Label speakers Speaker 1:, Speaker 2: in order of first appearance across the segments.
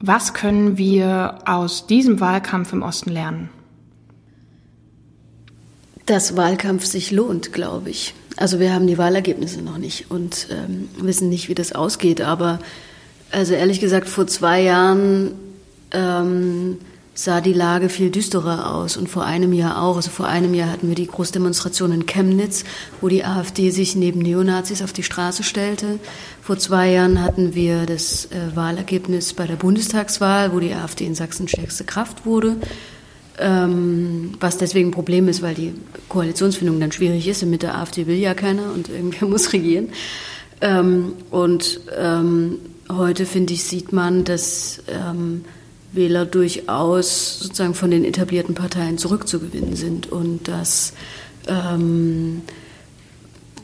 Speaker 1: Was können wir aus diesem Wahlkampf im Osten lernen?
Speaker 2: Dass Wahlkampf sich lohnt, glaube ich. Also wir haben die Wahlergebnisse noch nicht und ähm, wissen nicht, wie das ausgeht. Aber also ehrlich gesagt, vor zwei Jahren ähm, sah die Lage viel düsterer aus und vor einem Jahr auch. Also vor einem Jahr hatten wir die Großdemonstration in Chemnitz, wo die AfD sich neben Neonazis auf die Straße stellte. Vor zwei Jahren hatten wir das äh, Wahlergebnis bei der Bundestagswahl, wo die AfD in Sachsen stärkste Kraft wurde. Ähm, was deswegen ein Problem ist, weil die Koalitionsfindung dann schwierig ist. Mit der AfD will ja keiner und irgendwer muss regieren. Ähm, und ähm, heute, finde ich, sieht man, dass ähm, Wähler durchaus sozusagen von den etablierten Parteien zurückzugewinnen sind und dass ähm,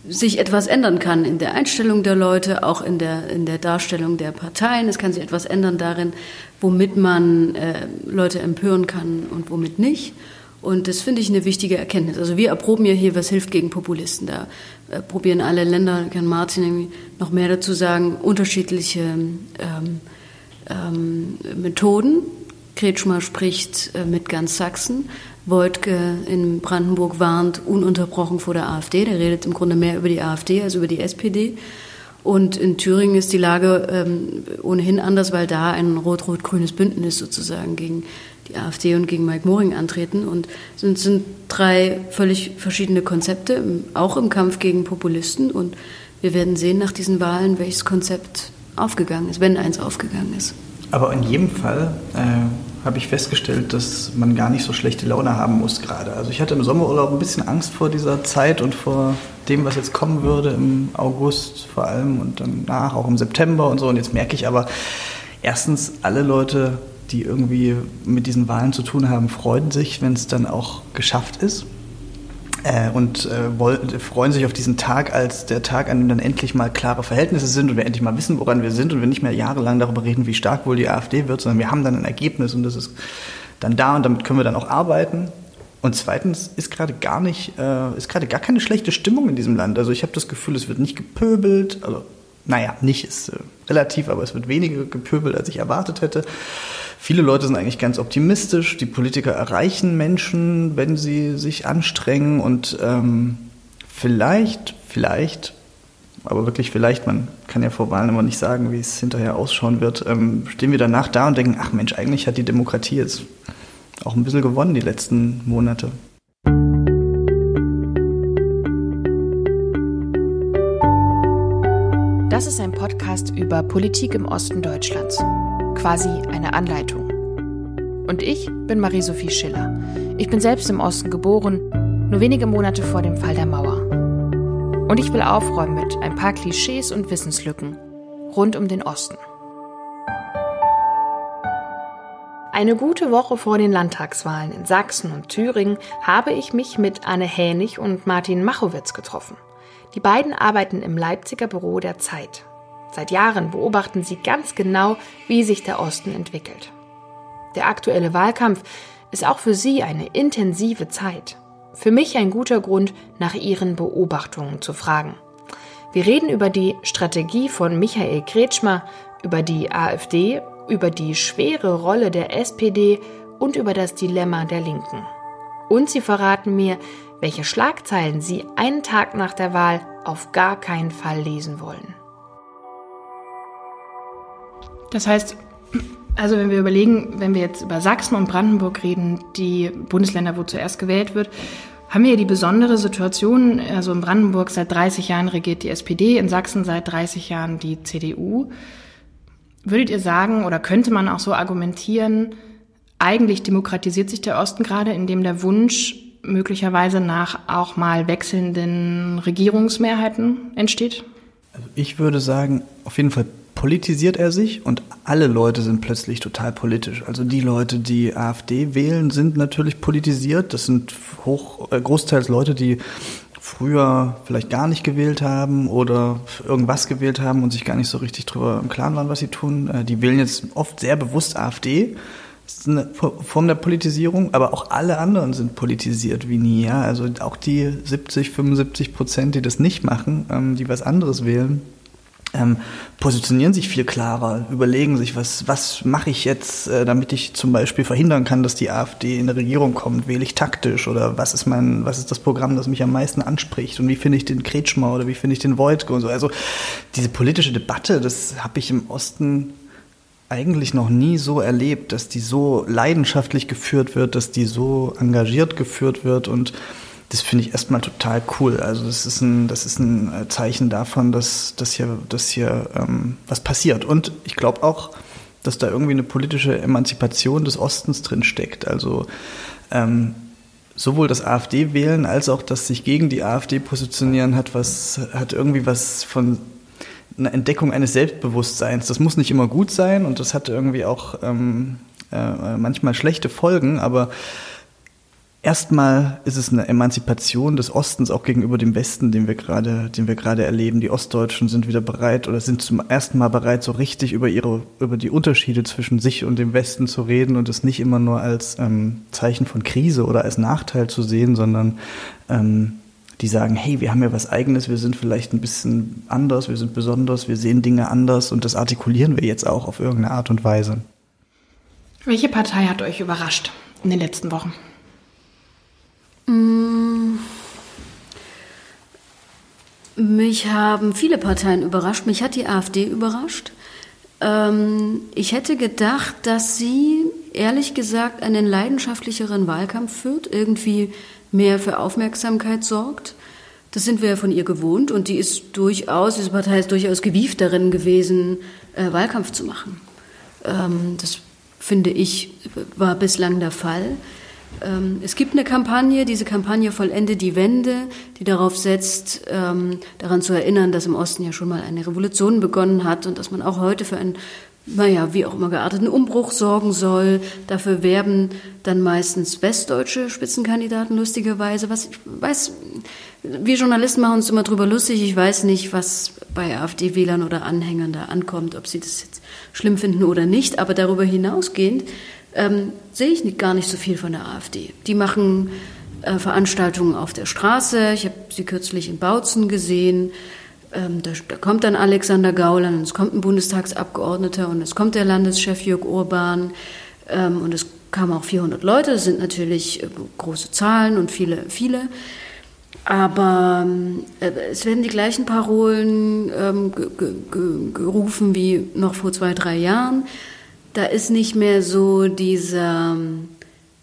Speaker 2: sich etwas ändern kann in der Einstellung der Leute, auch in der, in der Darstellung der Parteien. Es kann sich etwas ändern darin, womit man äh, Leute empören kann und womit nicht. Und das finde ich eine wichtige Erkenntnis. Also wir erproben ja hier, was hilft gegen Populisten. Da äh, probieren alle Länder, kann Martin noch mehr dazu sagen, unterschiedliche ähm, ähm, Methoden. Kretschmer spricht äh, mit ganz Sachsen. Wojtke in Brandenburg warnt ununterbrochen vor der AfD. Der redet im Grunde mehr über die AfD als über die SPD. Und in Thüringen ist die Lage ähm, ohnehin anders, weil da ein rot-rot-grünes Bündnis sozusagen gegen die AfD und gegen Mike Moring antreten. Und es sind, sind drei völlig verschiedene Konzepte, auch im Kampf gegen Populisten. Und wir werden sehen nach diesen Wahlen, welches Konzept aufgegangen ist, wenn eins aufgegangen ist.
Speaker 3: Aber in jedem Fall äh, habe ich festgestellt, dass man gar nicht so schlechte Laune haben muss gerade. Also ich hatte im Sommerurlaub ein bisschen Angst vor dieser Zeit und vor dem, was jetzt kommen würde im August vor allem und danach auch im September und so. Und jetzt merke ich aber erstens, alle Leute, die irgendwie mit diesen Wahlen zu tun haben, freuen sich, wenn es dann auch geschafft ist äh, und äh, wollen, freuen sich auf diesen Tag als der Tag, an dem dann endlich mal klare Verhältnisse sind und wir endlich mal wissen, woran wir sind und wir nicht mehr jahrelang darüber reden, wie stark wohl die AfD wird, sondern wir haben dann ein Ergebnis und das ist dann da und damit können wir dann auch arbeiten. Und zweitens ist gerade gar nicht, äh, ist gerade gar keine schlechte Stimmung in diesem Land. Also ich habe das Gefühl, es wird nicht gepöbelt, also naja, nicht ist äh, relativ, aber es wird weniger gepöbelt, als ich erwartet hätte. Viele Leute sind eigentlich ganz optimistisch. Die Politiker erreichen Menschen, wenn sie sich anstrengen und ähm, vielleicht, vielleicht, aber wirklich vielleicht, man kann ja vor Wahlen immer nicht sagen, wie es hinterher ausschauen wird, ähm, stehen wir danach da und denken, ach Mensch, eigentlich hat die Demokratie jetzt auch ein bisschen gewonnen die letzten Monate.
Speaker 4: Das ist ein Podcast über Politik im Osten Deutschlands quasi eine Anleitung. Und ich bin Marie-Sophie Schiller. Ich bin selbst im Osten geboren, nur wenige Monate vor dem Fall der Mauer. Und ich will aufräumen mit ein paar Klischees und Wissenslücken rund um den Osten. Eine gute Woche vor den Landtagswahlen in Sachsen und Thüringen habe ich mich mit Anne Hänig und Martin Machowitz getroffen. Die beiden arbeiten im Leipziger Büro der Zeit. Seit Jahren beobachten sie ganz genau, wie sich der Osten entwickelt. Der aktuelle Wahlkampf ist auch für sie eine intensive Zeit. Für mich ein guter Grund, nach ihren Beobachtungen zu fragen. Wir reden über die Strategie von Michael Kretschmer, über die AfD, über die schwere Rolle der SPD und über das Dilemma der Linken. Und sie verraten mir, welche Schlagzeilen sie einen Tag nach der Wahl auf gar keinen Fall lesen wollen.
Speaker 1: Das heißt, also wenn wir überlegen, wenn wir jetzt über Sachsen und Brandenburg reden, die Bundesländer, wo zuerst gewählt wird, haben wir hier die besondere Situation, also in Brandenburg seit 30 Jahren regiert die SPD, in Sachsen seit 30 Jahren die CDU. Würdet ihr sagen oder könnte man auch so argumentieren, eigentlich demokratisiert sich der Osten gerade, indem der Wunsch möglicherweise nach auch mal wechselnden Regierungsmehrheiten entsteht?
Speaker 3: Also ich würde sagen, auf jeden Fall politisiert er sich und alle Leute sind plötzlich total politisch. Also die Leute, die AfD wählen, sind natürlich politisiert. Das sind hoch, äh, großteils Leute, die früher vielleicht gar nicht gewählt haben oder irgendwas gewählt haben und sich gar nicht so richtig drüber im Klaren waren, was sie tun. Äh, die wählen jetzt oft sehr bewusst AfD. Das ist eine Form der Politisierung, aber auch alle anderen sind politisiert wie nie. Ja? Also auch die 70, 75 Prozent, die das nicht machen, ähm, die was anderes wählen, ähm, positionieren sich viel klarer, überlegen sich, was, was mache ich jetzt, äh, damit ich zum Beispiel verhindern kann, dass die AfD in eine Regierung kommt, wähle ich taktisch oder was ist mein, was ist das Programm, das mich am meisten anspricht und wie finde ich den Kretschmer oder wie finde ich den Wojtke und so. Also diese politische Debatte, das habe ich im Osten eigentlich noch nie so erlebt, dass die so leidenschaftlich geführt wird, dass die so engagiert geführt wird und das finde ich erstmal total cool. Also das ist ein, das ist ein äh, Zeichen davon, dass, dass hier, dass hier ähm, was passiert. Und ich glaube auch, dass da irgendwie eine politische Emanzipation des Ostens drin steckt. Also ähm, sowohl das AfD-Wählen als auch das sich gegen die AfD positionieren hat was hat irgendwie was von einer Entdeckung eines Selbstbewusstseins. Das muss nicht immer gut sein und das hat irgendwie auch ähm, äh, manchmal schlechte Folgen, aber Erstmal ist es eine Emanzipation des Ostens auch gegenüber dem Westen, den wir gerade, den wir gerade erleben. Die Ostdeutschen sind wieder bereit oder sind zum ersten Mal bereit, so richtig über ihre, über die Unterschiede zwischen sich und dem Westen zu reden und es nicht immer nur als ähm, Zeichen von Krise oder als Nachteil zu sehen, sondern ähm, die sagen, hey, wir haben ja was Eigenes, wir sind vielleicht ein bisschen anders, wir sind besonders, wir sehen Dinge anders und das artikulieren wir jetzt auch auf irgendeine Art und Weise.
Speaker 1: Welche Partei hat euch überrascht in den letzten Wochen?
Speaker 2: Mm. Mich haben viele Parteien überrascht. Mich hat die AfD überrascht. Ähm, ich hätte gedacht, dass sie, ehrlich gesagt, einen leidenschaftlicheren Wahlkampf führt, irgendwie mehr für Aufmerksamkeit sorgt. Das sind wir ja von ihr gewohnt und die ist durchaus, diese Partei ist durchaus gewieft darin gewesen, äh, Wahlkampf zu machen. Ähm, das finde ich war bislang der Fall. Ähm, es gibt eine Kampagne, diese Kampagne Vollende die Wende, die darauf setzt, ähm, daran zu erinnern, dass im Osten ja schon mal eine Revolution begonnen hat und dass man auch heute für einen, naja, wie auch immer gearteten Umbruch sorgen soll. Dafür werben dann meistens westdeutsche Spitzenkandidaten lustigerweise. Was ich weiß, wir Journalisten machen uns immer drüber lustig. Ich weiß nicht, was bei AfD-Wählern oder Anhängern da ankommt, ob sie das jetzt schlimm finden oder nicht. Aber darüber hinausgehend ähm, sehe ich nicht, gar nicht so viel von der AfD. Die machen äh, Veranstaltungen auf der Straße. Ich habe sie kürzlich in Bautzen gesehen. Ähm, da, da, kommt dann Alexander Gauland und es kommt ein Bundestagsabgeordneter und es kommt der Landeschef Jörg Urban ähm, und es kamen auch 400 Leute. Das sind natürlich äh, große Zahlen und viele, viele. Aber äh, es werden die gleichen Parolen ähm, gerufen wie noch vor zwei, drei Jahren da ist nicht mehr so dieser ähm,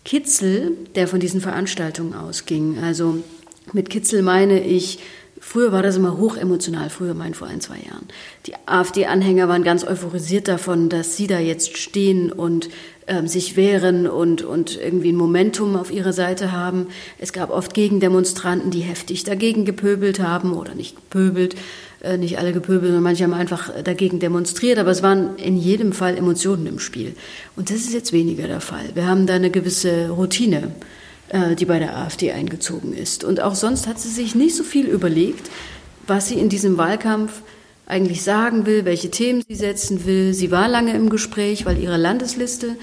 Speaker 2: Kitzel, der von diesen Veranstaltungen ausging. Also mit Kitzel meine ich, früher war das immer hochemotional, früher mein vor ein, zwei Jahren. Die AfD-Anhänger waren ganz euphorisiert davon, dass sie da jetzt stehen und ähm, sich wehren und, und irgendwie ein Momentum auf ihrer Seite haben. Es gab oft Gegendemonstranten, die heftig dagegen gepöbelt haben oder nicht gepöbelt, äh, nicht alle gepöbelt, sondern manche haben einfach dagegen demonstriert, aber es waren in jedem Fall Emotionen im Spiel. Und das ist jetzt weniger der Fall. Wir haben da eine gewisse Routine, äh, die bei der AfD eingezogen ist. Und auch sonst hat sie sich nicht so viel überlegt, was sie in diesem Wahlkampf eigentlich sagen will, welche Themen sie setzen will. Sie war lange im Gespräch, weil ihre Landesliste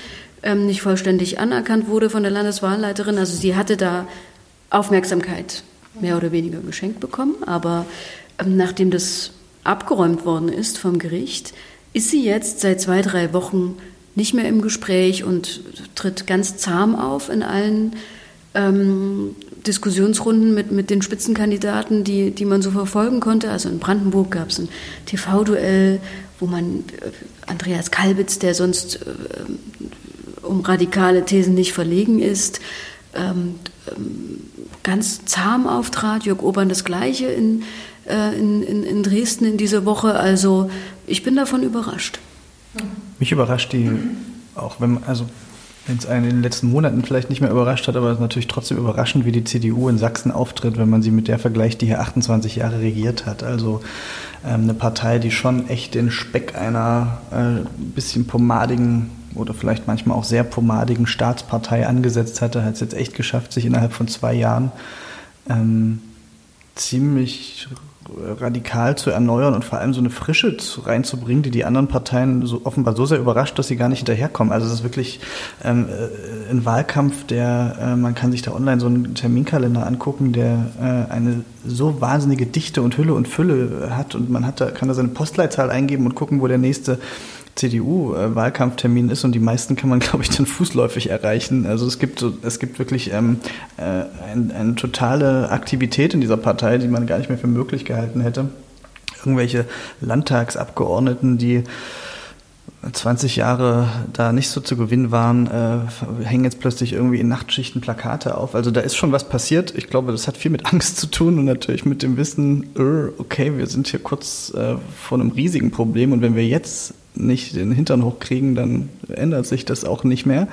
Speaker 2: ähm, nicht vollständig anerkannt wurde von der Landeswahlleiterin. Also sie hatte da Aufmerksamkeit mehr oder weniger geschenkt bekommen, aber ähm, nachdem das abgeräumt worden ist vom Gericht, ist sie jetzt seit zwei, drei Wochen nicht mehr im Gespräch und tritt ganz zahm auf in allen ähm, Diskussionsrunden mit, mit den Spitzenkandidaten, die, die man so verfolgen konnte. Also in Brandenburg gab es ein TV-Duell, wo man äh, Andreas Kalbitz, der sonst äh, um radikale Thesen nicht verlegen ist, ähm, ähm, ganz zahm auftrat. Jörg Obern das Gleiche in äh, in, in, in Dresden in dieser Woche. Also ich bin davon überrascht.
Speaker 3: Mich überrascht die auch, wenn also wenn es einen in den letzten Monaten vielleicht nicht mehr überrascht hat, aber es ist natürlich trotzdem überraschend, wie die CDU in Sachsen auftritt, wenn man sie mit der vergleicht, die hier 28 Jahre regiert hat. Also ähm, eine Partei, die schon echt den Speck einer äh, bisschen pomadigen oder vielleicht manchmal auch sehr pomadigen Staatspartei angesetzt hatte, hat es jetzt echt geschafft, sich innerhalb von zwei Jahren ähm, ziemlich radikal zu erneuern und vor allem so eine Frische zu, reinzubringen, die die anderen Parteien so offenbar so sehr überrascht, dass sie gar nicht hinterherkommen. Also es ist wirklich ähm, äh, ein Wahlkampf, der, äh, man kann sich da online so einen Terminkalender angucken, der äh, eine so wahnsinnige Dichte und Hülle und Fülle hat und man hat da, kann da seine Postleitzahl eingeben und gucken, wo der nächste CDU-Wahlkampftermin ist und die meisten kann man, glaube ich, dann fußläufig erreichen. Also es gibt es gibt wirklich ähm, äh, ein, eine totale Aktivität in dieser Partei, die man gar nicht mehr für möglich gehalten hätte. Irgendwelche Landtagsabgeordneten, die 20 Jahre da nicht so zu gewinnen waren, äh, hängen jetzt plötzlich irgendwie in Nachtschichten Plakate auf. Also da ist schon was passiert. Ich glaube, das hat viel mit Angst zu tun und natürlich mit dem Wissen, äh, okay, wir sind hier kurz äh, vor einem riesigen Problem und wenn wir jetzt nicht den Hintern hochkriegen, dann ändert sich das auch nicht mehr.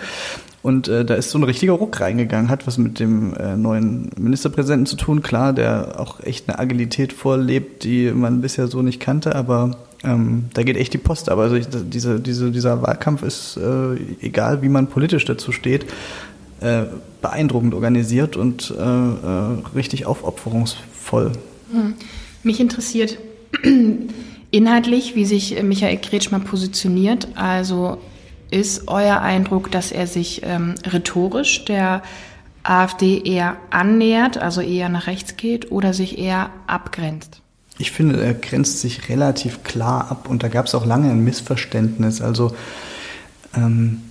Speaker 3: Und äh, da ist so ein richtiger Ruck reingegangen, hat was mit dem äh, neuen Ministerpräsidenten zu tun, klar, der auch echt eine Agilität vorlebt, die man bisher so nicht kannte, aber ähm, da geht echt die Post. Aber also ich, diese, diese, dieser Wahlkampf ist, äh, egal wie man politisch dazu steht, äh, beeindruckend organisiert und äh, äh, richtig aufopferungsvoll.
Speaker 1: Hm. Mich interessiert inhaltlich, wie sich Michael Kretschmer positioniert. Also ist euer Eindruck, dass er sich ähm, rhetorisch der AfD eher annähert, also eher nach rechts geht oder sich eher abgrenzt?
Speaker 3: Ich finde, er grenzt sich relativ klar ab und da gab es auch lange ein Missverständnis. Also ähm,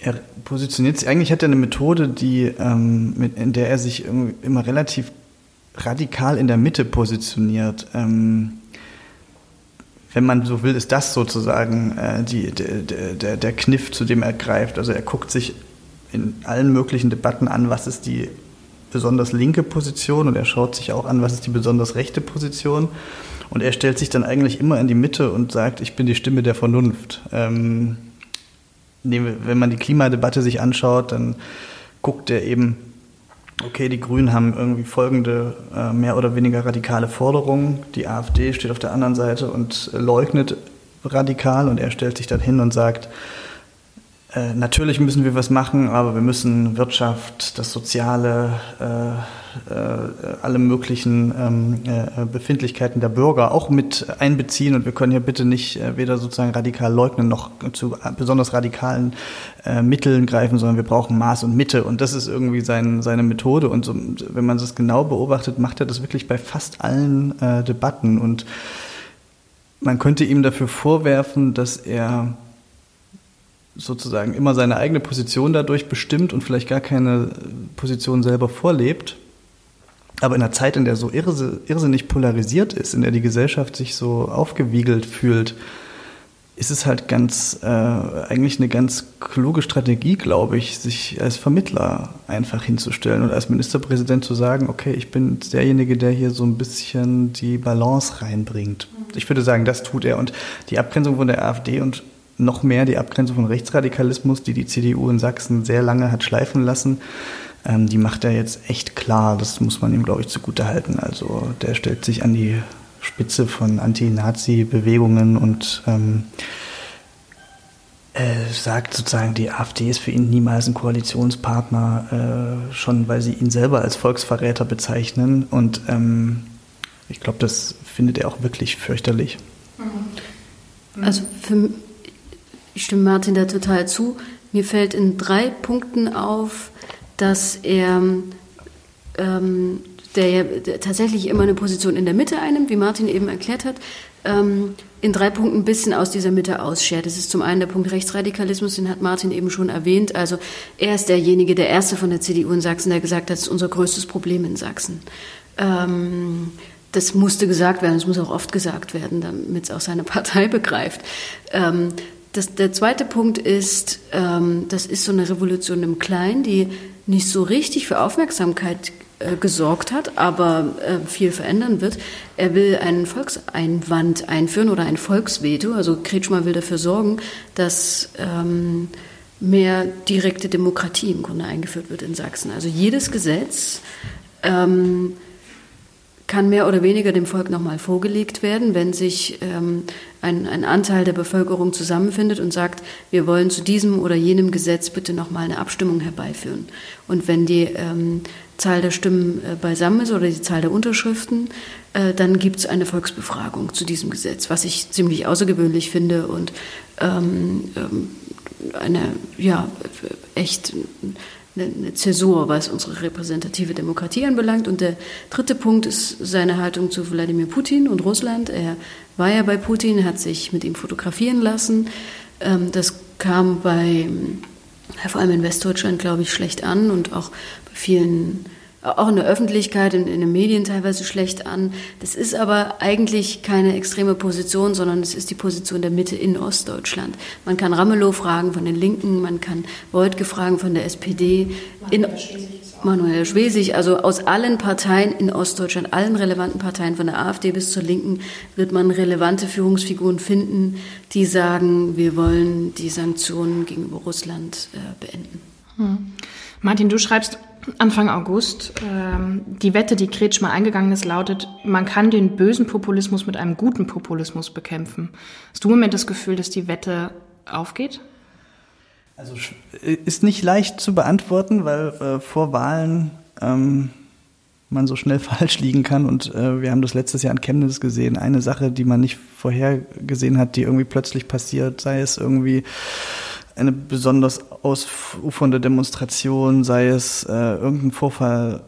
Speaker 3: er positioniert sich, eigentlich hat er eine Methode, die, ähm, mit, in der er sich immer relativ radikal in der Mitte positioniert. Ähm, wenn man so will, ist das sozusagen äh, die, der, der, der Kniff, zu dem er greift. Also er guckt sich in allen möglichen Debatten an, was ist die besonders linke Position und er schaut sich auch an, was ist die besonders rechte Position. Und er stellt sich dann eigentlich immer in die Mitte und sagt, ich bin die Stimme der Vernunft. Ähm, wenn man die Klimadebatte sich anschaut, dann guckt er eben, okay, die Grünen haben irgendwie folgende äh, mehr oder weniger radikale Forderungen. Die AfD steht auf der anderen Seite und leugnet radikal und er stellt sich dann hin und sagt, äh, natürlich müssen wir was machen, aber wir müssen Wirtschaft, das Soziale, äh, äh, alle möglichen ähm, äh, Befindlichkeiten der Bürger auch mit einbeziehen. Und wir können hier bitte nicht äh, weder sozusagen radikal leugnen noch zu besonders radikalen Mitteln greifen, sondern wir brauchen Maß und Mitte. Und das ist irgendwie sein, seine Methode. Und so, wenn man das genau beobachtet, macht er das wirklich bei fast allen Debatten. Und man könnte ihm dafür vorwerfen, dass er sozusagen immer seine eigene Position dadurch bestimmt und vielleicht gar keine Position selber vorlebt. Aber in einer Zeit, in der so irrsinnig polarisiert ist, in der die Gesellschaft sich so aufgewiegelt fühlt, ist es halt ganz, äh, eigentlich eine ganz kluge Strategie, glaube ich, sich als Vermittler einfach hinzustellen und als Ministerpräsident zu sagen, okay, ich bin derjenige, der hier so ein bisschen die Balance reinbringt. Ich würde sagen, das tut er. Und die Abgrenzung von der AfD und noch mehr die Abgrenzung von Rechtsradikalismus, die die CDU in Sachsen sehr lange hat schleifen lassen. Ähm, die macht er jetzt echt klar. Das muss man ihm, glaube ich, zugute halten. Also der stellt sich an die Spitze von Anti-Nazi-Bewegungen und ähm, äh, sagt sozusagen, die AfD ist für ihn niemals ein Koalitionspartner, äh, schon weil sie ihn selber als Volksverräter bezeichnen. Und ähm, ich glaube, das findet er auch wirklich fürchterlich.
Speaker 2: Also für, ich stimme Martin da total zu. Mir fällt in drei Punkten auf, dass er, ähm, der ja tatsächlich immer eine Position in der Mitte einnimmt, wie Martin eben erklärt hat, ähm, in drei Punkten ein bisschen aus dieser Mitte ausschert. Das ist zum einen der Punkt Rechtsradikalismus, den hat Martin eben schon erwähnt. Also er ist derjenige, der erste von der CDU in Sachsen, der gesagt hat, das ist unser größtes Problem in Sachsen. Ähm, das musste gesagt werden, es muss auch oft gesagt werden, damit es auch seine Partei begreift. Ähm, das, der zweite Punkt ist, ähm, das ist so eine Revolution im Kleinen, die nicht so richtig für Aufmerksamkeit äh, gesorgt hat, aber äh, viel verändern wird. Er will einen Volkseinwand einführen oder ein Volksveto. Also Kretschmer will dafür sorgen, dass ähm, mehr direkte Demokratie im Grunde eingeführt wird in Sachsen. Also jedes Gesetz ähm, kann mehr oder weniger dem Volk nochmal vorgelegt werden, wenn sich ähm, ein, ein Anteil der Bevölkerung zusammenfindet und sagt, wir wollen zu diesem oder jenem Gesetz bitte nochmal eine Abstimmung herbeiführen. Und wenn die ähm, Zahl der Stimmen äh, beisammen ist oder die Zahl der Unterschriften, äh, dann gibt es eine Volksbefragung zu diesem Gesetz, was ich ziemlich außergewöhnlich finde und ähm, ähm eine, ja, echt eine Zäsur, was unsere repräsentative Demokratie anbelangt. Und der dritte Punkt ist seine Haltung zu Wladimir Putin und Russland. Er war ja bei Putin, hat sich mit ihm fotografieren lassen. Ähm, das kam bei, vor allem in Westdeutschland, glaube ich, schlecht an und auch bei vielen auch in der Öffentlichkeit, in, in, den Medien teilweise schlecht an. Das ist aber eigentlich keine extreme Position, sondern es ist die Position der Mitte in Ostdeutschland. Man kann Ramelow fragen von den Linken, man kann Beutke fragen von der SPD. In, Manuel Schwesig, also aus allen Parteien in Ostdeutschland, allen relevanten Parteien, von der AfD bis zur Linken, wird man relevante Führungsfiguren finden, die sagen, wir wollen die Sanktionen gegenüber Russland äh, beenden.
Speaker 1: Hm. Martin, du schreibst Anfang August. Ähm, die Wette, die Kretschmer eingegangen ist, lautet, man kann den bösen Populismus mit einem guten Populismus bekämpfen. Hast du im Moment das Gefühl, dass die Wette aufgeht?
Speaker 3: Also ist nicht leicht zu beantworten, weil äh, vor Wahlen ähm, man so schnell falsch liegen kann. Und äh, wir haben das letztes Jahr in Chemnitz gesehen. Eine Sache, die man nicht vorhergesehen hat, die irgendwie plötzlich passiert, sei es irgendwie eine besonders ausufernde Demonstration, sei es äh, irgendein Vorfall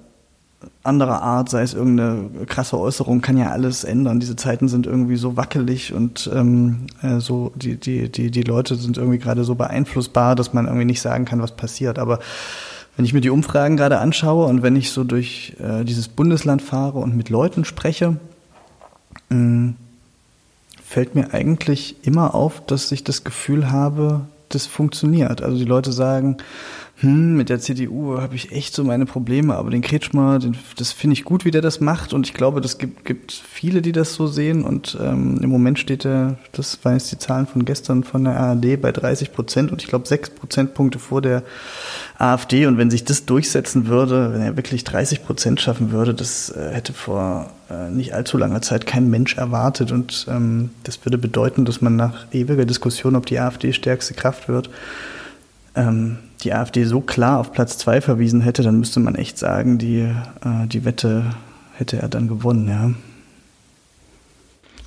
Speaker 3: anderer Art, sei es irgendeine krasse Äußerung, kann ja alles ändern. Diese Zeiten sind irgendwie so wackelig und ähm, äh, so die die die die Leute sind irgendwie gerade so beeinflussbar, dass man irgendwie nicht sagen kann, was passiert. Aber wenn ich mir die Umfragen gerade anschaue und wenn ich so durch äh, dieses Bundesland fahre und mit Leuten spreche, mh, mm, fällt mir eigentlich immer auf, dass ich das Gefühl habe, das funktioniert. Also die Leute sagen, hm, mit der CDU habe ich echt so meine Probleme, aber den Kretschmer, den, das finde ich gut, wie der das macht und ich glaube, das gibt, gibt viele, die das so sehen und ähm, im Moment steht er, das waren jetzt die Zahlen von gestern von der ARD, bei 30 Prozent und ich glaube sechs Prozentpunkte vor der AfD und wenn sich das durchsetzen würde, wenn er wirklich 30 Prozent schaffen würde, das äh, hätte vor äh, nicht allzu langer Zeit kein Mensch erwartet und ähm, das würde bedeuten, dass man nach ewiger Diskussion, ob die AfD stärkste Kraft wird, ähm, die AfD so klar auf Platz zwei verwiesen hätte, dann müsste man echt sagen, die, äh, die Wette hätte er dann gewonnen, ja.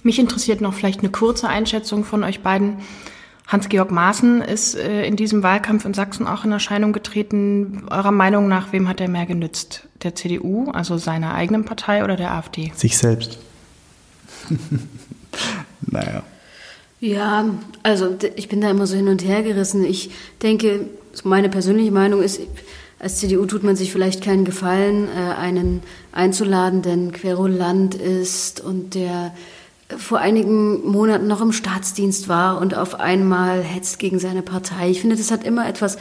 Speaker 1: Mich interessiert noch vielleicht eine kurze Einschätzung von euch beiden. Hans-Georg Maaßen ist äh, in diesem Wahlkampf in Sachsen auch in Erscheinung getreten. Eurer Meinung nach, wem hat er mehr genützt? Der CDU, also seiner eigenen Partei oder der AfD?
Speaker 3: Sich selbst. naja.
Speaker 2: Ja, also ich bin da immer so hin und her gerissen. Ich denke, meine persönliche Meinung ist, als CDU tut man sich vielleicht keinen Gefallen, äh, einen einzuladen, der Querulant ist und der vor einigen Monaten noch im Staatsdienst war und auf einmal hetzt gegen seine Partei. Ich finde, das hat immer etwas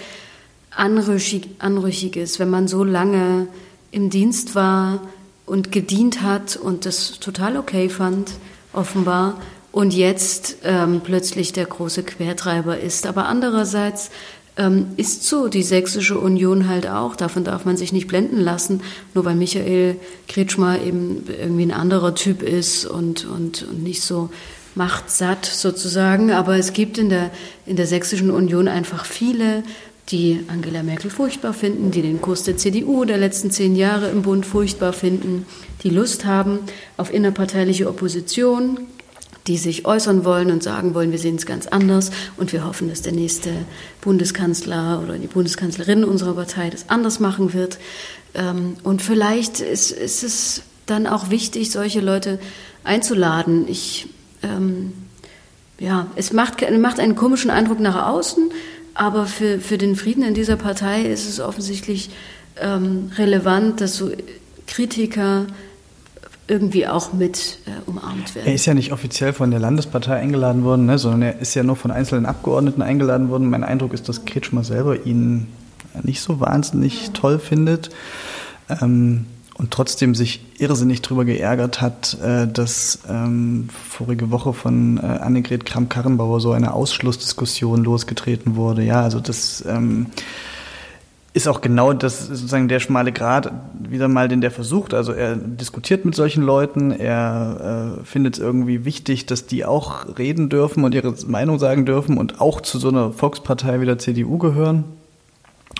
Speaker 2: Anrüchig, Anrüchiges, wenn man so lange im Dienst war und gedient hat und das total okay fand, offenbar, und jetzt ähm, plötzlich der große Quertreiber ist. Aber andererseits ähm, ist so die Sächsische Union halt auch. Davon darf man sich nicht blenden lassen, nur weil Michael Kretschmer eben irgendwie ein anderer Typ ist und, und, und nicht so machtsatt sozusagen. Aber es gibt in der, in der Sächsischen Union einfach viele, die Angela Merkel furchtbar finden, die den Kurs der CDU der letzten zehn Jahre im Bund furchtbar finden, die Lust haben auf innerparteiliche Opposition, die sich äußern wollen und sagen wollen, wir sehen es ganz anders und wir hoffen, dass der nächste Bundeskanzler oder die Bundeskanzlerin unserer Partei das anders machen wird. Ähm, und vielleicht ist, ist es dann auch wichtig, solche Leute einzuladen. Ich, ähm, ja, es macht, macht einen komischen Eindruck nach außen, aber für, für den Frieden in dieser Partei ist es offensichtlich ähm, relevant, dass so Kritiker irgendwie auch mit äh, umarmt werden.
Speaker 3: Er ist ja nicht offiziell von der Landespartei eingeladen worden, ne, sondern er ist ja nur von einzelnen Abgeordneten eingeladen worden. Mein Eindruck ist, dass Kretschmer selber ihn nicht so wahnsinnig ja. toll findet ähm, und trotzdem sich irrsinnig darüber geärgert hat, äh, dass ähm, vorige Woche von äh, Annegret Kramp-Karrenbauer so eine Ausschlussdiskussion losgetreten wurde. Ja, also das... Ähm, ist auch genau das sozusagen der schmale Grat wieder mal, den der versucht. Also er diskutiert mit solchen Leuten, er äh, findet es irgendwie wichtig, dass die auch reden dürfen und ihre Meinung sagen dürfen und auch zu so einer Volkspartei wie der CDU gehören.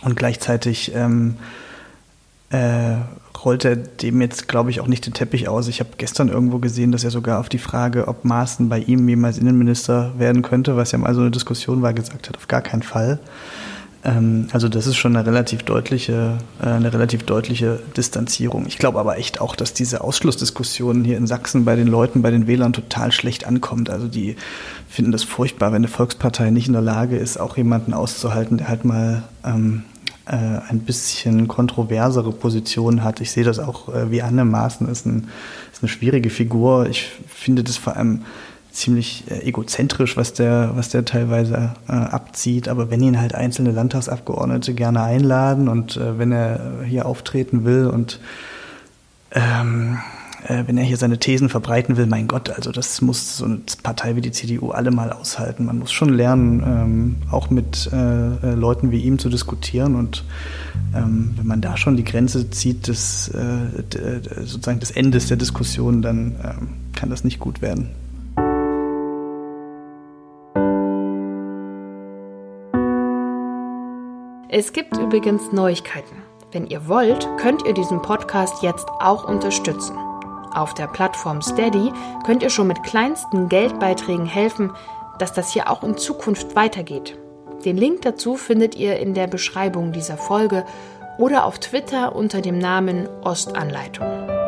Speaker 3: Und gleichzeitig ähm, äh, rollt er dem jetzt, glaube ich, auch nicht den Teppich aus. Ich habe gestern irgendwo gesehen, dass er sogar auf die Frage, ob Maaßen bei ihm jemals Innenminister werden könnte, was ja mal so eine Diskussion war, gesagt hat, auf gar keinen Fall. Ähm, also das ist schon eine relativ deutliche, äh, eine relativ deutliche Distanzierung. Ich glaube aber echt auch, dass diese Ausschlussdiskussion hier in Sachsen bei den Leuten, bei den Wählern total schlecht ankommt. Also die finden das furchtbar, wenn eine Volkspartei nicht in der Lage ist, auch jemanden auszuhalten, der halt mal ähm, äh, ein bisschen kontroversere Positionen hat. Ich sehe das auch äh, wie Anne Maaßen ist, ein, ist eine schwierige Figur. Ich finde das vor allem ziemlich äh, egozentrisch, was der, was der teilweise äh, abzieht. Aber wenn ihn halt einzelne Landtagsabgeordnete gerne einladen und äh, wenn er hier auftreten will und ähm, äh, wenn er hier seine Thesen verbreiten will, mein Gott, also das muss so eine Partei wie die CDU alle mal aushalten. Man muss schon lernen, ähm, auch mit äh, äh, Leuten wie ihm zu diskutieren. Und ähm, wenn man da schon die Grenze zieht, des, äh, sozusagen des Endes der Diskussion, dann ähm, kann das nicht gut werden.
Speaker 4: Es gibt übrigens Neuigkeiten. Wenn ihr wollt, könnt ihr diesen Podcast jetzt auch unterstützen. Auf der Plattform Steady könnt ihr schon mit kleinsten Geldbeiträgen helfen, dass das hier auch in Zukunft weitergeht. Den Link dazu findet ihr in der Beschreibung dieser Folge oder auf Twitter unter dem Namen Ostanleitung.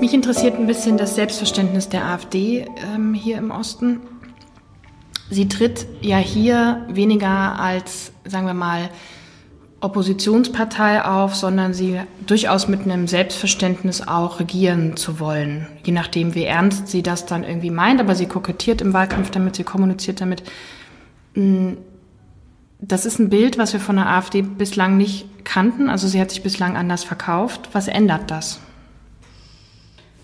Speaker 1: Mich interessiert ein bisschen das Selbstverständnis der AfD ähm, hier im Osten. Sie tritt ja hier weniger als, sagen wir mal, Oppositionspartei auf, sondern sie durchaus mit einem Selbstverständnis auch regieren zu wollen. Je nachdem, wie ernst sie das dann irgendwie meint, aber sie kokettiert im Wahlkampf damit, sie kommuniziert damit. Hm, das ist ein Bild, was wir von der AfD bislang nicht kannten. Also sie hat sich bislang anders verkauft. Was ändert das?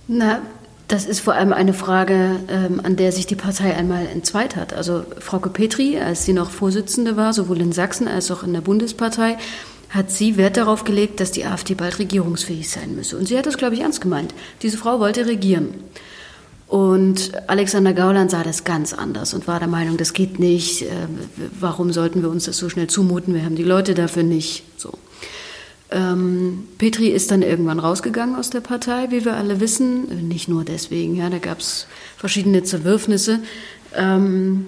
Speaker 2: Na, das ist vor allem eine Frage, ähm, an der sich die Partei einmal entzweit hat. Also Frauke Petri, als sie noch Vorsitzende war, sowohl in Sachsen als auch in der Bundespartei, hat sie Wert darauf gelegt, dass die AfD bald regierungsfähig sein müsse. Und sie hat das, glaube ich, ernst gemeint. Diese Frau wollte regieren. Und Alexander Gauland sah das ganz anders und war der Meinung, das geht nicht. Äh, warum sollten wir uns das so schnell zumuten? Wir haben die Leute dafür nicht. So. Ähm, Petri ist dann irgendwann rausgegangen aus der Partei, wie wir alle wissen. Nicht nur deswegen, ja, da gab es verschiedene Zerwürfnisse. Ähm,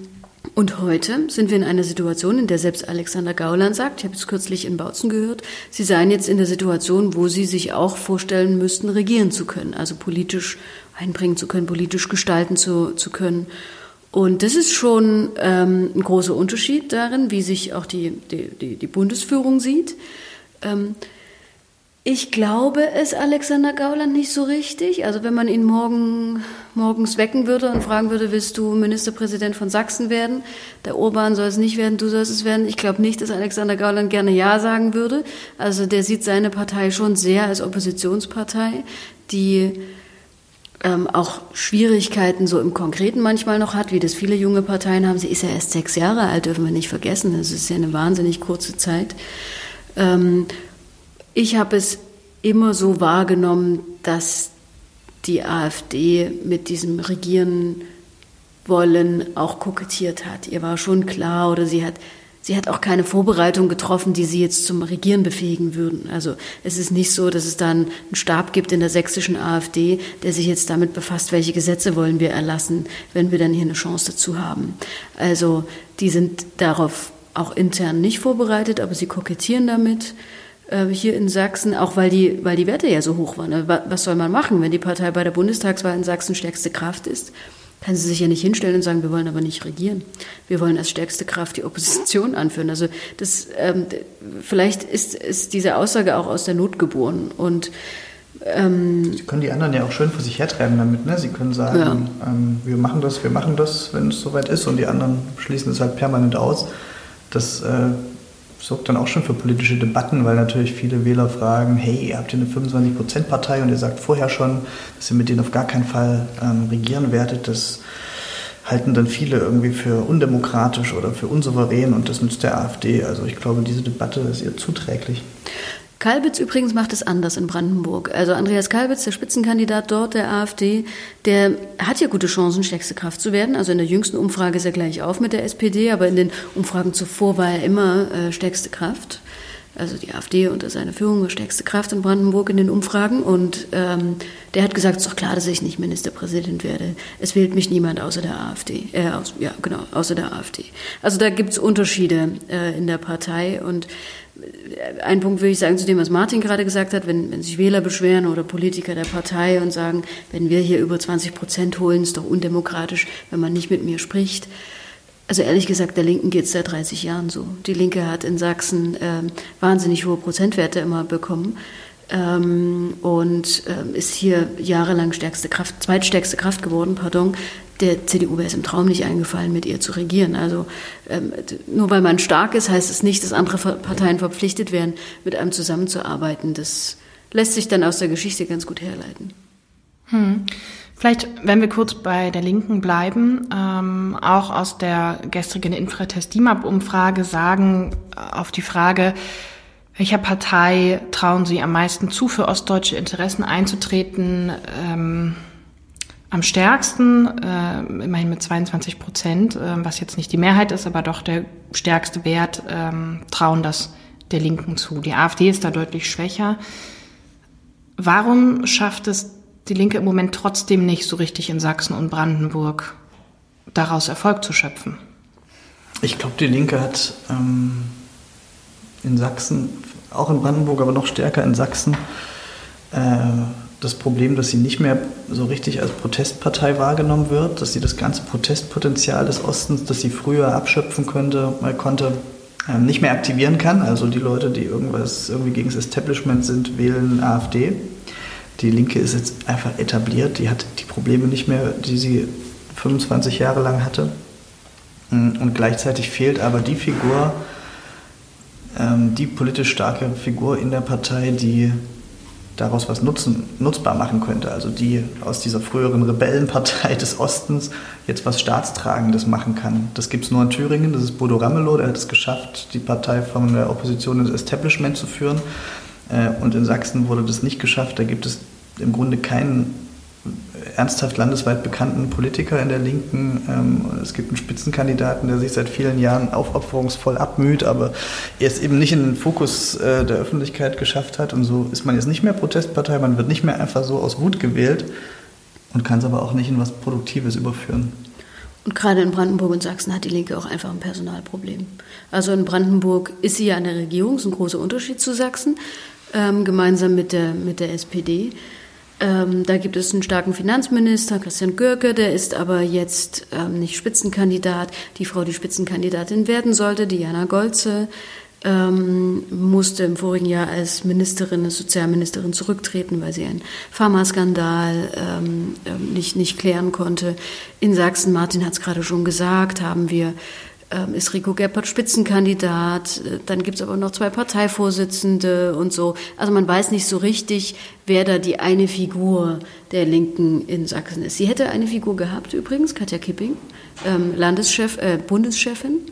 Speaker 2: und heute sind wir in einer Situation, in der selbst Alexander Gauland sagt, ich habe es kürzlich in Bautzen gehört, sie seien jetzt in der Situation, wo sie sich auch vorstellen müssten, regieren zu können, also politisch einbringen zu können, politisch gestalten zu, zu können. Und das ist schon ähm, ein großer Unterschied darin, wie sich auch die, die, die, Bundesführung sieht. Ähm, ich glaube es Alexander Gauland nicht so richtig. Also wenn man ihn morgen, morgens wecken würde und fragen würde, willst du Ministerpräsident von Sachsen werden? Der Urban soll es nicht werden, du sollst es werden. Ich glaube nicht, dass Alexander Gauland gerne Ja sagen würde. Also der sieht seine Partei schon sehr als Oppositionspartei, die ähm, auch Schwierigkeiten so im Konkreten manchmal noch hat, wie das viele junge Parteien haben. Sie ist ja erst sechs Jahre alt, dürfen wir nicht vergessen. Das ist ja eine wahnsinnig kurze Zeit. Ähm, ich habe es immer so wahrgenommen, dass die AfD mit diesem Regieren wollen auch kokettiert hat. Ihr war schon klar oder sie hat sie hat auch keine Vorbereitung getroffen, die sie jetzt zum Regieren befähigen würden. Also es ist nicht so, dass es dann einen Stab gibt in der sächsischen AfD, der sich jetzt damit befasst, welche Gesetze wollen wir erlassen, wenn wir dann hier eine Chance dazu haben. Also die sind darauf auch intern nicht vorbereitet, aber sie kokettieren damit. Äh, hier in Sachsen, auch weil die, weil die Werte ja so hoch waren. Ne? Was soll man machen, wenn die Partei bei der Bundestagswahl in Sachsen stärkste Kraft ist? Kann sie sich ja nicht hinstellen und sagen, wir wollen aber nicht regieren. Wir wollen als stärkste Kraft die Opposition anführen. Also das, ähm, vielleicht ist, ist diese Aussage auch aus der Not geboren. Und
Speaker 3: ähm, Sie können die anderen ja auch schön vor sich hertreiben damit. Ne? Sie können sagen, ja. ähm, wir machen das, wir machen das, wenn es soweit ist, und die anderen schließen es halt permanent aus. Das äh, sorgt dann auch schon für politische Debatten, weil natürlich viele Wähler fragen, hey, habt ihr eine 25-Prozent-Partei und ihr sagt vorher schon, dass ihr mit denen auf gar keinen Fall ähm, regieren werdet. Das halten dann viele irgendwie für undemokratisch oder für unsouverän und das nützt der AfD. Also ich glaube, diese Debatte ist ihr zuträglich.
Speaker 2: Kalbitz übrigens macht es anders in Brandenburg. Also Andreas Kalbitz, der Spitzenkandidat dort der AfD, der hat ja gute Chancen, stärkste Kraft zu werden. Also in der jüngsten Umfrage ist er gleich auf mit der SPD, aber in den Umfragen zuvor war er immer äh, stärkste Kraft also die AfD unter seiner Führung stärkste Kraft in Brandenburg in den Umfragen. Und ähm, der hat gesagt, es ist doch klar, dass ich nicht Ministerpräsident werde. Es wählt mich niemand außer der AfD. Äh, aus, ja, genau, außer der AfD. Also da gibt es Unterschiede äh, in der Partei. Und ein Punkt würde ich sagen zu dem, was Martin gerade gesagt hat, wenn, wenn sich Wähler beschweren oder Politiker der Partei und sagen, wenn wir hier über 20 Prozent holen, ist doch undemokratisch, wenn man nicht mit mir spricht. Also ehrlich gesagt, der Linken geht es seit 30 Jahren so. Die Linke hat in Sachsen äh, wahnsinnig hohe Prozentwerte immer bekommen ähm, und äh, ist hier jahrelang stärkste Kraft, zweitstärkste Kraft geworden, pardon. Der CDU wäre es im Traum nicht eingefallen, mit ihr zu regieren. Also ähm, nur weil man stark ist, heißt es nicht, dass andere Parteien verpflichtet werden, mit einem zusammenzuarbeiten. Das lässt sich dann aus der Geschichte ganz gut herleiten.
Speaker 1: Hm. Vielleicht, wenn wir kurz bei der Linken bleiben, ähm, auch aus der gestrigen Infratest-DIMAP-Umfrage sagen äh, auf die Frage, welcher Partei trauen Sie am meisten zu, für ostdeutsche Interessen einzutreten? Ähm, am stärksten, äh, immerhin mit 22 Prozent, äh, was jetzt nicht die Mehrheit ist, aber doch der stärkste Wert, äh, trauen das der Linken zu. Die AfD ist da deutlich schwächer. Warum schafft es die Linke im Moment trotzdem nicht so richtig in Sachsen und Brandenburg daraus Erfolg zu schöpfen?
Speaker 3: Ich glaube, die Linke hat ähm, in Sachsen, auch in Brandenburg, aber noch stärker in Sachsen, äh, das Problem, dass sie nicht mehr so richtig als Protestpartei wahrgenommen wird, dass sie das ganze Protestpotenzial des Ostens, das sie früher abschöpfen könnte, mal konnte, äh, nicht mehr aktivieren kann. Also die Leute, die irgendwas irgendwie gegen das Establishment sind, wählen AfD. Die Linke ist jetzt einfach etabliert, die hat die Probleme nicht mehr, die sie 25 Jahre lang hatte. Mm, und gleichzeitig fehlt aber die Figur, ähm, die politisch starke Figur in der Partei, die daraus was nutzen, nutzbar machen könnte. Also die aus dieser früheren Rebellenpartei des Ostens jetzt was Staatstragendes machen kann. Das gibt es nur in Thüringen, das ist Bodo Ramelow, der hat es geschafft, die Partei von der Opposition ins Establishment zu führen. Äh, und in Sachsen wurde das nicht geschafft. Da gibt es im Grunde keinen ernsthaft landesweit bekannten Politiker in der Linken. Ähm, es gibt einen Spitzenkandidaten, der sich seit vielen Jahren aufopferungsvoll abmüht, aber er es eben nicht in den Fokus äh, der Öffentlichkeit geschafft hat. Und so ist man jetzt nicht mehr Protestpartei, man wird nicht mehr einfach so aus Wut gewählt und kann es aber auch nicht in was Produktives überführen.
Speaker 2: Und gerade in Brandenburg und Sachsen hat die Linke auch einfach ein Personalproblem. Also in Brandenburg ist sie ja an der Regierung, ist ein großer Unterschied zu Sachsen ähm, gemeinsam mit der, mit der SPD. Ähm, da gibt es einen starken Finanzminister, Christian Görke, der ist aber jetzt ähm, nicht Spitzenkandidat. Die Frau, die Spitzenkandidatin werden sollte, Diana Golze, ähm, musste im vorigen Jahr als Ministerin, als Sozialministerin zurücktreten, weil sie einen Pharmaskandal ähm, ähm, nicht, nicht klären konnte. In Sachsen, Martin hat es gerade schon gesagt, haben wir ist Rico Gebhardt Spitzenkandidat, äh, dann gibt es aber noch zwei Parteivorsitzende und so. Also man weiß nicht so richtig, wer da die eine Figur der Linken in Sachsen ist. Sie hätte eine Figur gehabt übrigens, Katja Kipping, ähm, Landeschef, äh, Bundeschefin.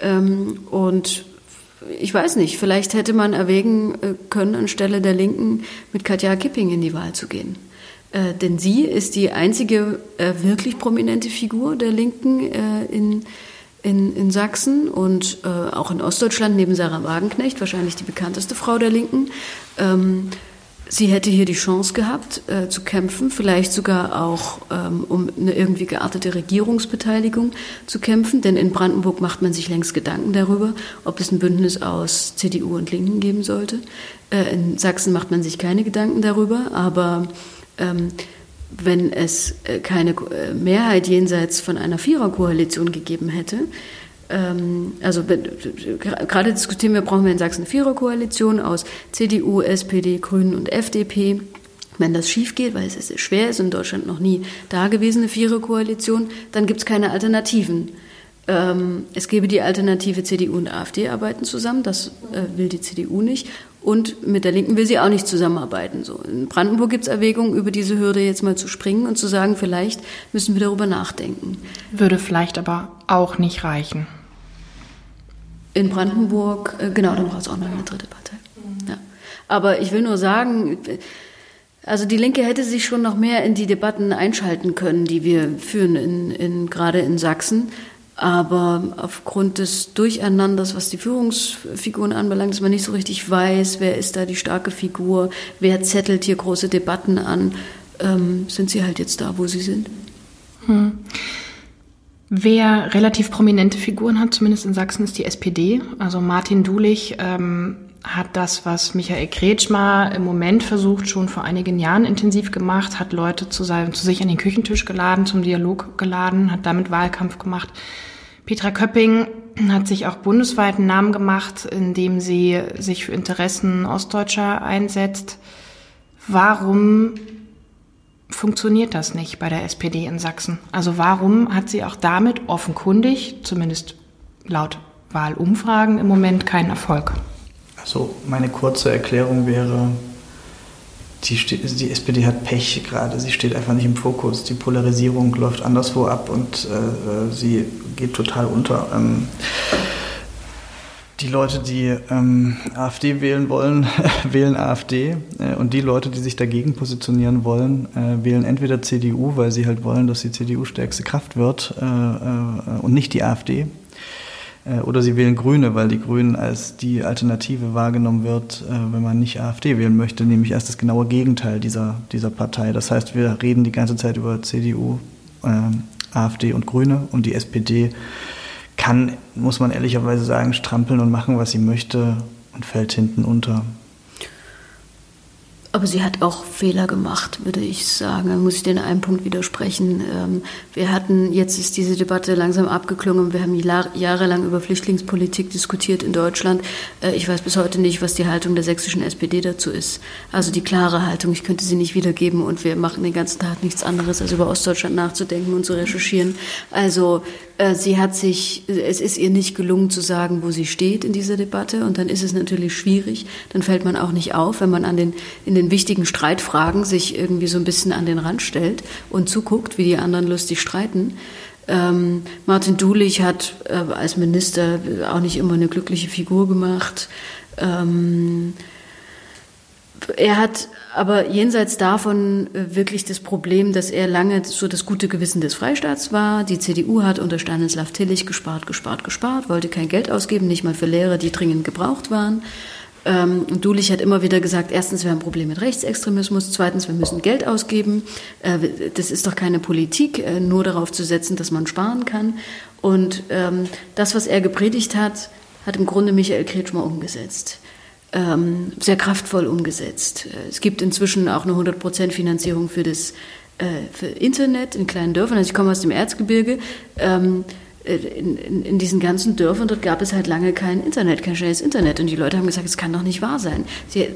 Speaker 2: Ähm, und ich weiß nicht, vielleicht hätte man erwägen äh, können, anstelle der Linken mit Katja Kipping in die Wahl zu gehen. Äh, denn sie ist die einzige äh, wirklich prominente Figur der Linken äh, in in, in Sachsen und äh, auch in Ostdeutschland neben Sarah Wagenknecht, wahrscheinlich die bekannteste Frau der Linken. Ähm, sie hätte hier die Chance gehabt äh, zu kämpfen, vielleicht sogar auch ähm, um eine irgendwie geartete Regierungsbeteiligung zu kämpfen, denn in Brandenburg macht man sich längst Gedanken darüber, ob es ein Bündnis aus CDU und Linken geben sollte. Äh, in Sachsen macht man sich keine Gedanken darüber, aber ähm, wenn es äh, keine äh, Mehrheit jenseits von einer Viererkoalition gegeben hätte, ähm, also gerade diskutieren wir, brauchen wir in Sachsen eine Viererkoalition aus CDU, SPD, Grünen und FDP. Wenn das schief geht, weil es sehr schwer ist, in Deutschland noch nie dagewesene Viererkoalition, dann gibt es keine Alternativen. Ähm, es gäbe die Alternative CDU und AfD arbeiten zusammen, das äh, will die CDU nicht. Und mit der Linken will sie auch nicht zusammenarbeiten. So. In Brandenburg gibt es Erwägungen, über diese Hürde jetzt mal zu springen und zu sagen, vielleicht müssen wir darüber nachdenken.
Speaker 1: Würde vielleicht aber auch nicht reichen.
Speaker 2: In Brandenburg, äh, genau, dann braucht es auch noch eine dritte Partei. Ja. Aber ich will nur sagen, also die Linke hätte sich schon noch mehr in die Debatten einschalten können, die wir führen, in, in, gerade in Sachsen. Aber aufgrund des Durcheinanders, was die Führungsfiguren anbelangt, dass man nicht so richtig weiß, wer ist da die starke Figur, wer zettelt hier große Debatten an, ähm, sind sie halt jetzt da, wo sie sind. Hm.
Speaker 1: Wer relativ prominente Figuren hat, zumindest in Sachsen, ist die SPD. Also Martin Dulich ähm, hat das, was Michael Kretschmer im Moment versucht, schon vor einigen Jahren intensiv gemacht, hat Leute zu, seinem, zu sich an den Küchentisch geladen, zum Dialog geladen, hat damit Wahlkampf gemacht. Petra Köpping hat sich auch bundesweit einen Namen gemacht, indem sie sich für Interessen Ostdeutscher einsetzt. Warum funktioniert das nicht bei der SPD in Sachsen? Also warum hat sie auch damit offenkundig, zumindest laut Wahlumfragen, im Moment keinen Erfolg?
Speaker 3: Also meine kurze Erklärung wäre, die, die, SPD hat Pech gerade. Sie steht einfach nicht im Fokus. Die Polarisierung läuft anderswo ab und äh, sie geht total unter. Ähm, die Leute, die ähm, AfD wählen wollen, wählen AfD. Äh, und die Leute, die sich dagegen positionieren wollen, äh, wählen entweder CDU, weil sie halt wollen, dass die CDU stärkste Kraft wird äh, äh, und nicht die AfD. Äh, oder sie wählen Grüne, weil die Grünen als die Alternative wahrgenommen wird, äh, wenn man nicht AfD wählen möchte, nämlich erst das genaue Gegenteil dieser, dieser Partei. Das heißt, wir reden die ganze Zeit über CDU, äh, AfD und Grüne und die SPD kann, muss man ehrlicherweise sagen, strampeln und machen, was sie möchte und fällt hinten unter.
Speaker 2: Aber sie hat auch Fehler gemacht, würde ich sagen. Da muss ich den einen Punkt widersprechen. Ähm, wir hatten, jetzt ist diese Debatte langsam abgeklungen. Wir haben jahrelang über Flüchtlingspolitik diskutiert in Deutschland. Äh, ich weiß bis heute nicht, was die Haltung der sächsischen SPD dazu ist. Also die klare Haltung, ich könnte sie nicht wiedergeben und wir machen den ganzen Tag nichts anderes, als über Ostdeutschland nachzudenken und zu recherchieren. Also sie hat sich, es ist ihr nicht gelungen zu sagen, wo sie steht in dieser Debatte und dann ist es natürlich schwierig. Dann fällt man auch nicht auf, wenn man an den, in den wichtigen Streitfragen sich irgendwie so ein bisschen an den Rand stellt und zuguckt, wie die anderen lustig streiten. Ähm, Martin Dulich hat äh, als Minister auch nicht immer eine glückliche Figur gemacht. Ähm, er hat aber jenseits davon äh, wirklich das Problem, dass er lange so das gute Gewissen des Freistaats war. Die CDU hat unter Stanislav Tillich gespart, gespart, gespart, wollte kein Geld ausgeben, nicht mal für Lehrer, die dringend gebraucht waren. Ähm, und Dulich hat immer wieder gesagt, erstens, wir haben ein Problem mit Rechtsextremismus, zweitens, wir müssen Geld ausgeben. Äh, das ist doch keine Politik, äh, nur darauf zu setzen, dass man sparen kann. Und ähm, das, was er gepredigt hat, hat im Grunde Michael Kretschmer umgesetzt ähm, sehr kraftvoll umgesetzt. Es gibt inzwischen auch eine 100% Finanzierung für das äh, für Internet in kleinen Dörfern. Also ich komme aus dem Erzgebirge. Ähm, äh, in, in, in, diesen ganzen Dörfern, dort gab es halt lange kein Internet, kein schnelles Internet. Und die Leute haben gesagt, es kann doch nicht wahr sein. Sie, äh,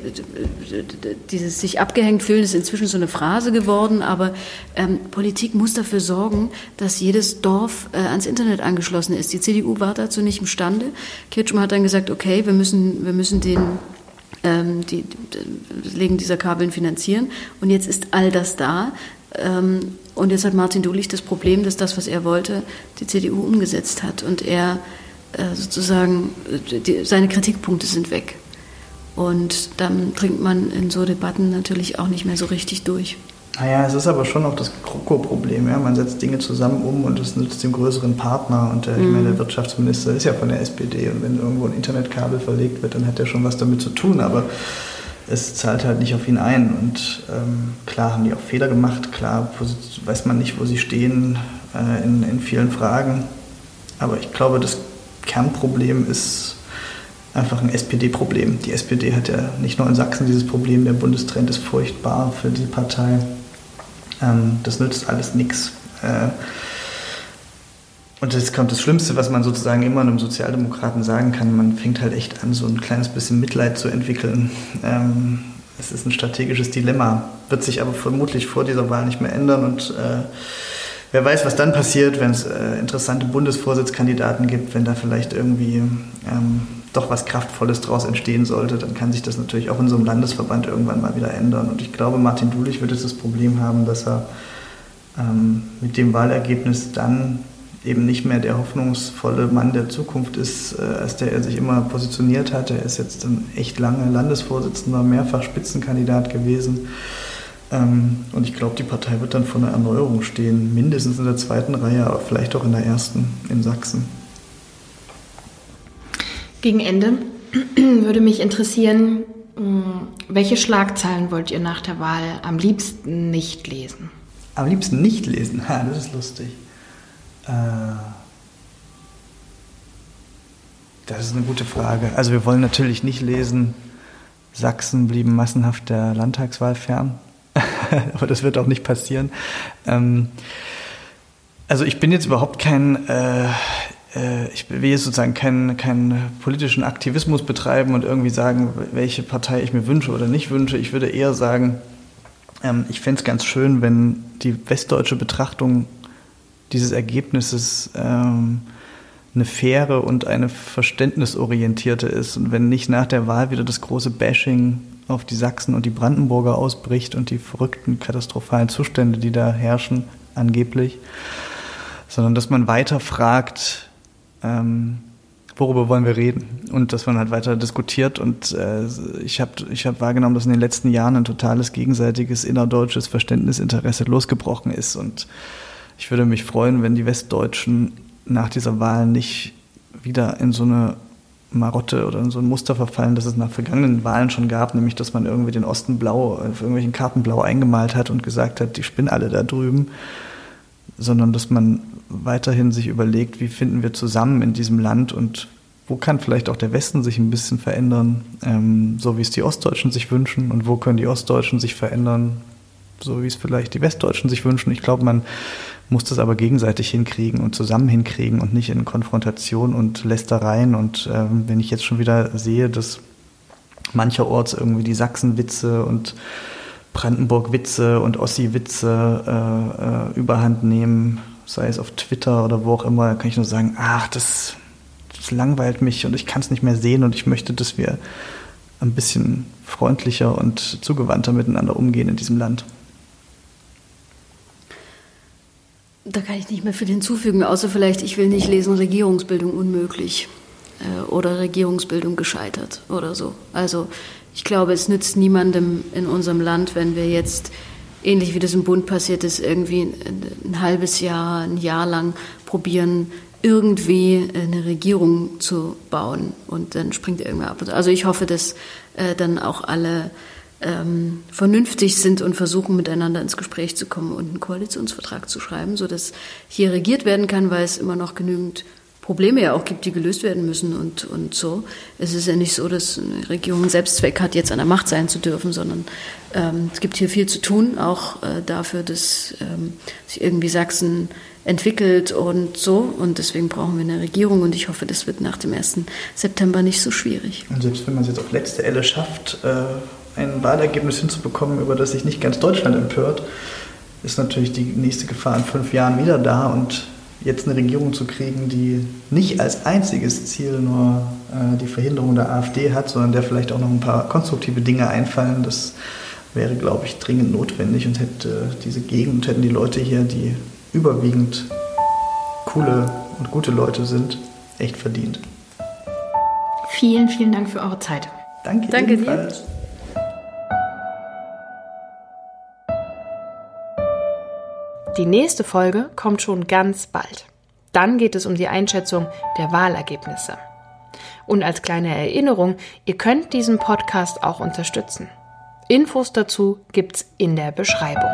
Speaker 2: dieses sich abgehängt fühlen ist inzwischen so eine Phrase geworden, aber ähm, Politik muss dafür sorgen, dass jedes Dorf äh, ans Internet angeschlossen ist. Die CDU war dazu nicht imstande. Kirchmann hat dann gesagt, okay, wir müssen, wir müssen den ähm, die, die, Legen dieser Kabeln finanzieren. Und jetzt ist all das da. Ähm, und jetzt hat Martin Dulich das Problem, dass das, was er wollte, die CDU umgesetzt hat. Und er äh, sozusagen, die, seine Kritikpunkte sind weg. Und dann dringt man in so Debatten natürlich auch nicht mehr so richtig durch.
Speaker 3: Naja, es ist aber schon auch das Kroko-Problem. Ja? Man setzt Dinge zusammen um und es nützt dem größeren Partner. Und der, mhm. ich meine, der Wirtschaftsminister ist ja von der SPD. Und wenn irgendwo ein Internetkabel verlegt wird, dann hat er schon was damit zu tun. Aber es zahlt halt nicht auf ihn ein. Und ähm, klar haben die auch Fehler gemacht, klar weiß man nicht, wo sie stehen äh, in, in vielen Fragen. Aber ich glaube, das Kernproblem ist einfach ein SPD-Problem. Die SPD hat ja nicht nur in Sachsen dieses Problem, der Bundestrend ist furchtbar für die Partei. Ähm, das nützt alles nichts. Äh, und jetzt kommt das Schlimmste, was man sozusagen immer einem Sozialdemokraten sagen kann. Man fängt halt echt an, so ein kleines bisschen Mitleid zu entwickeln. Ähm, es ist ein strategisches Dilemma, wird sich aber vermutlich vor dieser Wahl nicht mehr ändern. Und äh, wer weiß, was dann passiert, wenn es äh, interessante Bundesvorsitzkandidaten gibt, wenn da vielleicht irgendwie ähm, doch was Kraftvolles daraus entstehen sollte, dann kann sich das natürlich auch in so einem Landesverband irgendwann mal wieder ändern. Und ich glaube, Martin Dulich wird jetzt das Problem haben, dass er ähm, mit dem Wahlergebnis dann eben nicht mehr der hoffnungsvolle Mann der Zukunft ist, äh, als der er sich immer positioniert hat. Er ist jetzt echt lange Landesvorsitzender, mehrfach Spitzenkandidat gewesen. Ähm, und ich glaube, die Partei wird dann vor einer Erneuerung stehen, mindestens in der zweiten Reihe, aber vielleicht auch in der ersten in Sachsen.
Speaker 1: Gegen Ende würde mich interessieren, welche Schlagzeilen wollt ihr nach der Wahl am liebsten nicht lesen?
Speaker 3: Am liebsten nicht lesen? Ha, das ist lustig. Äh, das ist eine gute Frage. Also wir wollen natürlich nicht lesen, Sachsen blieben massenhaft der Landtagswahl fern. Aber das wird auch nicht passieren. Ähm, also ich bin jetzt überhaupt kein, äh, äh, ich will jetzt sozusagen keinen, keinen politischen Aktivismus betreiben und irgendwie sagen, welche Partei ich mir wünsche oder nicht wünsche. Ich würde eher sagen, ähm, ich fände es ganz schön, wenn die westdeutsche Betrachtung dieses Ergebnisses ähm, eine faire und eine verständnisorientierte ist. Und wenn nicht nach der Wahl wieder das große Bashing auf die Sachsen und die Brandenburger ausbricht und die verrückten, katastrophalen Zustände, die da herrschen, angeblich, sondern dass man weiter fragt, ähm, worüber wollen wir reden und dass man halt weiter diskutiert und äh, ich habe ich hab wahrgenommen, dass in den letzten Jahren ein totales gegenseitiges innerdeutsches Verständnisinteresse losgebrochen ist und ich würde mich freuen, wenn die Westdeutschen nach dieser Wahl nicht wieder in so eine Marotte oder in so ein Muster verfallen, das es nach vergangenen Wahlen schon gab, nämlich dass man irgendwie den Osten blau, auf irgendwelchen Karten blau eingemalt hat und gesagt hat, die spinnen alle da drüben, sondern dass man weiterhin sich überlegt, wie finden wir zusammen in diesem Land und wo kann vielleicht auch der Westen sich ein bisschen verändern, ähm, so wie es die Ostdeutschen sich wünschen und wo können die Ostdeutschen sich verändern, so wie es vielleicht die Westdeutschen sich wünschen. Ich glaube, man muss das aber gegenseitig hinkriegen und zusammen hinkriegen und nicht in Konfrontation und Lästereien. Und ähm, wenn ich jetzt schon wieder sehe, dass mancherorts irgendwie die Sachsenwitze und Brandenburg-Witze und Ossi-Witze äh, äh, überhand nehmen, sei es auf Twitter oder wo auch immer, kann ich nur sagen, ach, das, das langweilt mich und ich kann es nicht mehr sehen und ich möchte, dass wir ein bisschen freundlicher und zugewandter miteinander umgehen in diesem Land.
Speaker 2: Da kann ich nicht mehr viel hinzufügen, außer vielleicht, ich will nicht lesen, Regierungsbildung unmöglich äh, oder Regierungsbildung gescheitert oder so. Also ich glaube, es nützt niemandem in unserem Land, wenn wir jetzt, ähnlich wie das im Bund passiert ist, irgendwie ein, ein halbes Jahr, ein Jahr lang probieren, irgendwie eine Regierung zu bauen und dann springt irgendwer ab. Also ich hoffe, dass äh, dann auch alle ähm, vernünftig sind und versuchen miteinander ins Gespräch zu kommen und einen Koalitionsvertrag zu schreiben, sodass hier regiert werden kann, weil es immer noch genügend Probleme ja auch gibt, die gelöst werden müssen und, und so. Es ist ja nicht so, dass eine Regierung einen Selbstzweck hat, jetzt an der Macht sein zu dürfen, sondern ähm, es gibt hier viel zu tun, auch äh, dafür, dass ähm, sich irgendwie Sachsen entwickelt und so. Und deswegen brauchen wir eine Regierung und ich hoffe, das wird nach dem 1. September nicht so schwierig.
Speaker 3: Und selbst wenn man es jetzt auf letzte Elle schafft, äh ein Wahlergebnis hinzubekommen, über das sich nicht ganz Deutschland empört, ist natürlich die nächste Gefahr in fünf Jahren wieder da. Und jetzt eine Regierung zu kriegen, die nicht als einziges Ziel nur äh, die Verhinderung der AfD hat, sondern der vielleicht auch noch ein paar konstruktive Dinge einfallen, das wäre, glaube ich, dringend notwendig und hätte diese Gegend, hätten die Leute hier, die überwiegend coole und gute Leute sind, echt verdient.
Speaker 1: Vielen, vielen Dank für eure Zeit.
Speaker 3: Danke, Danke ebenfalls. dir.
Speaker 4: Die nächste Folge kommt schon ganz bald. Dann geht es um die Einschätzung der Wahlergebnisse. Und als kleine Erinnerung, ihr könnt diesen Podcast auch unterstützen. Infos dazu gibt's in der Beschreibung.